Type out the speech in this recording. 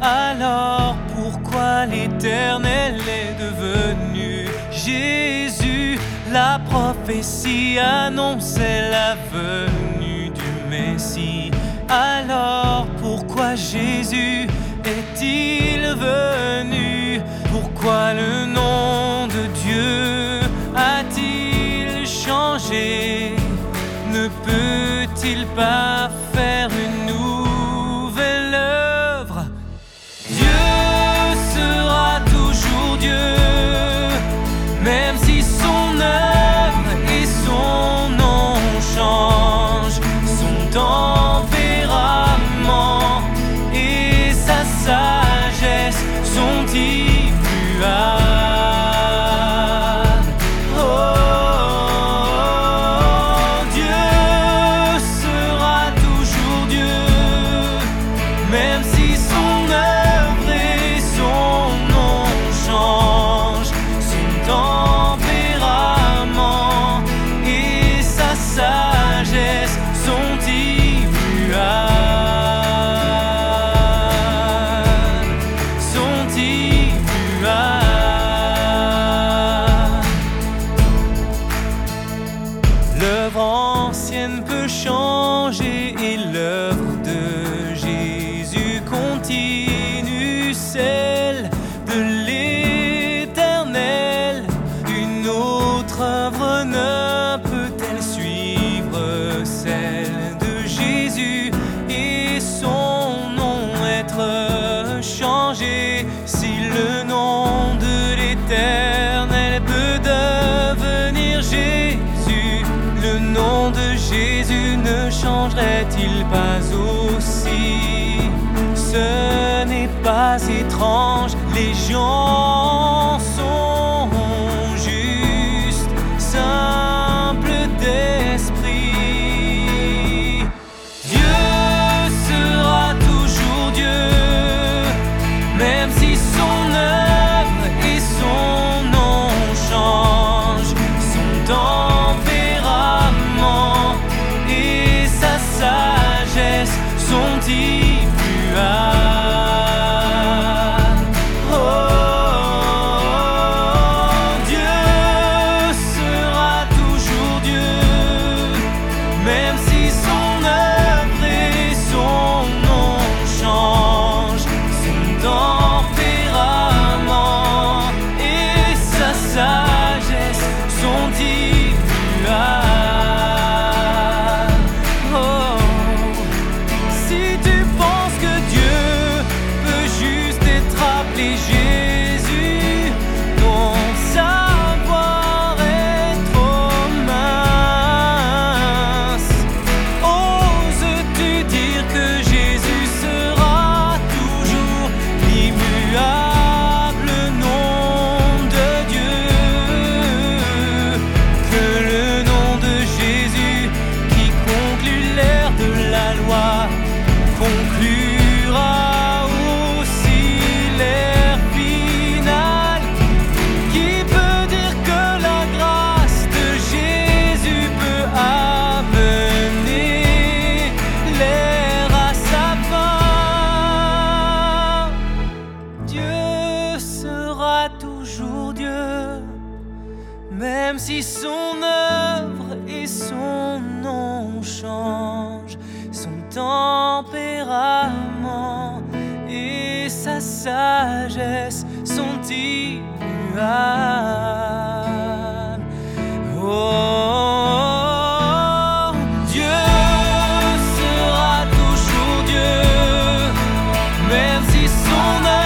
Alors pourquoi l'Éternel est devenu Jésus? La prophétie annonçait la venue du Messie. Alors pourquoi Jésus est-il venu? Pourquoi le nom de Dieu a-t-il changé? Ne peut-il pas continue, celle de l'éternel. Une autre œuvre ne peut-elle suivre celle de Jésus et son nom être changé si le nom de l'éternel peut devenir Jésus? Le nom de Jésus ne changerait-il pas aussi? Pas étrange, les gens sont justes, simples d'esprit. Dieu sera toujours Dieu, même si son œuvre et son nom changent, son tempérament et sa sagesse sont immuables. toujours Dieu, même si son œuvre et son nom changent, son tempérament et sa sagesse sont immuables. Oh. Dieu sera toujours Dieu, même si son âme